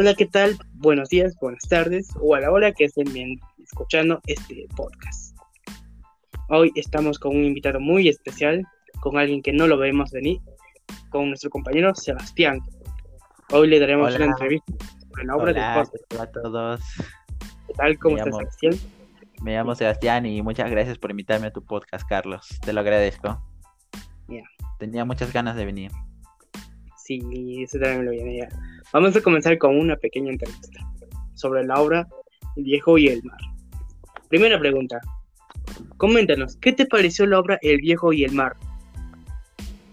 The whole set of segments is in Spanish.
Hola, ¿qué tal? Buenos días, buenas tardes o a la hora que estén bien escuchando este podcast. Hoy estamos con un invitado muy especial, con alguien que no lo vemos venir, con nuestro compañero Sebastián. Hoy le daremos una entrevista sobre la obra de podcast. Hola a todos. ¿Qué tal? ¿Cómo estás, Sebastián? Me llamo Sebastián y muchas gracias por invitarme a tu podcast, Carlos. Te lo agradezco. Tenía muchas ganas de venir. Sí, eso también lo viene ya. Vamos a comenzar con una pequeña entrevista sobre la obra El viejo y el mar. Primera pregunta. Coméntanos, ¿qué te pareció la obra El viejo y el mar?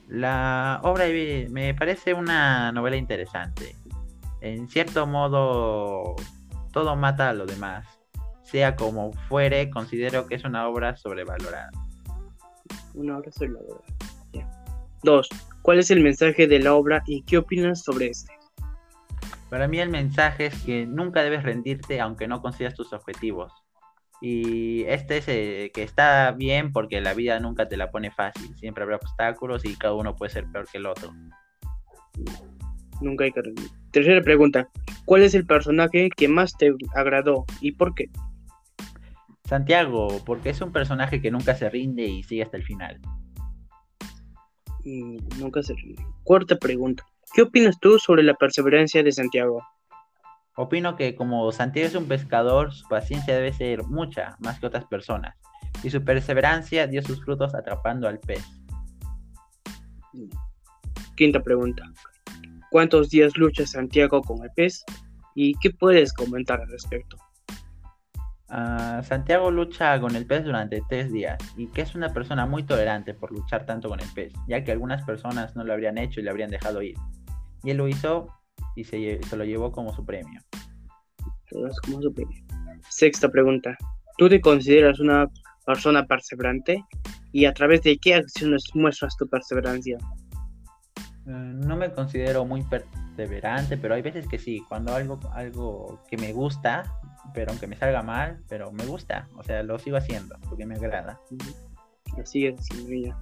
La obra me parece una novela interesante. En cierto modo, todo mata a lo demás. Sea como fuere, considero que es una obra sobrevalorada. Una obra sobrevalorada. Dos, ¿cuál es el mensaje de la obra y qué opinas sobre este? Para mí el mensaje es que nunca debes rendirte aunque no consigas tus objetivos. Y este es eh, que está bien porque la vida nunca te la pone fácil. Siempre habrá obstáculos y cada uno puede ser peor que el otro. Nunca hay que rendir. Tercera pregunta. ¿Cuál es el personaje que más te agradó y por qué? Santiago, porque es un personaje que nunca se rinde y sigue hasta el final nunca se Cuarta pregunta. ¿Qué opinas tú sobre la perseverancia de Santiago? Opino que como Santiago es un pescador, su paciencia debe ser mucha, más que otras personas, y su perseverancia dio sus frutos atrapando al pez. Quinta pregunta. ¿Cuántos días lucha Santiago con el pez? ¿Y qué puedes comentar al respecto? Ah, Santiago lucha con el pez durante tres días y que es una persona muy tolerante por luchar tanto con el pez, ya que algunas personas no lo habrían hecho y le habrían dejado ir. Y él lo hizo y se, lo llevó como su premio. Como su premio. Sexta pregunta. ¿Tú te consideras una persona perseverante? ¿Y a través de qué acciones muestras tu perseverancia? Mm, no me considero muy perseverante, pero hay veces que sí. Cuando algo, algo que me gusta, pero aunque me salga mal, pero me gusta, o sea, lo sigo haciendo porque me agrada. Así es, mira.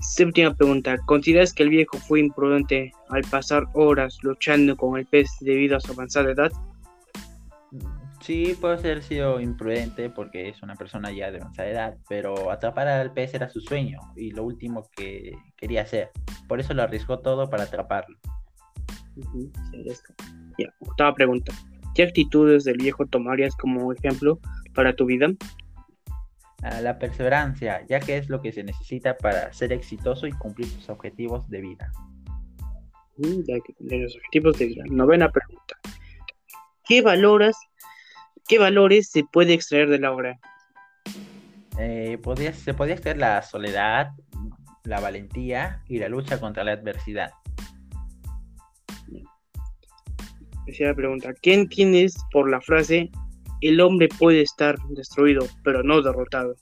Séptima pregunta, ¿consideras que el viejo fue imprudente al pasar horas luchando con el pez debido a su avanzada edad? Sí, puede ser sido imprudente porque es una persona ya de avanzada edad, pero atrapar al pez era su sueño y lo último que quería hacer. Por eso lo arriesgó todo para atraparlo. Ya, octava pregunta. ¿Qué actitudes del viejo tomarías como ejemplo para tu vida? La perseverancia, ya que es lo que se necesita para ser exitoso y cumplir tus objetivos de vida. Mm, ya que cumplir los objetivos de vida. Novena pregunta. ¿Qué valoras, qué valores se puede extraer de la obra? Eh, se podría extraer la soledad, la valentía y la lucha contra la adversidad. Decía la pregunta, ¿qué entiendes por la frase el hombre puede estar destruido, pero no derrotado?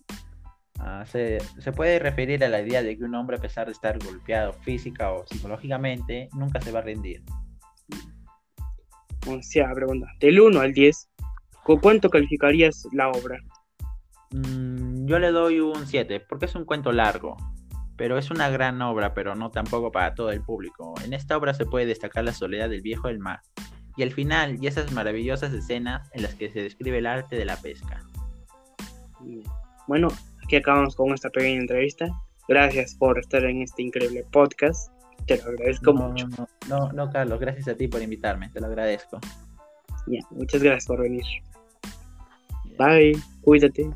Ah, se, puede referir a la idea de que un hombre, a pesar de estar golpeado física o psicológicamente, nunca se va a rendir. O sea, pregunta, del 1 al 10, ¿con cuánto calificarías la obra? Mm, yo le doy un 7, porque es un cuento largo, pero es una gran obra, pero no tampoco para todo el público. En esta obra se puede destacar la soledad del viejo del mar, y el final y esas maravillosas escenas en las que se describe el arte de la pesca. Bueno, aquí acabamos con esta pequeña entrevista. Gracias por estar en este increíble podcast. Te lo agradezco mucho. No, no, Carlos, gracias a ti por invitarme, te lo agradezco. muchas gracias por venir. Bye, cuídate.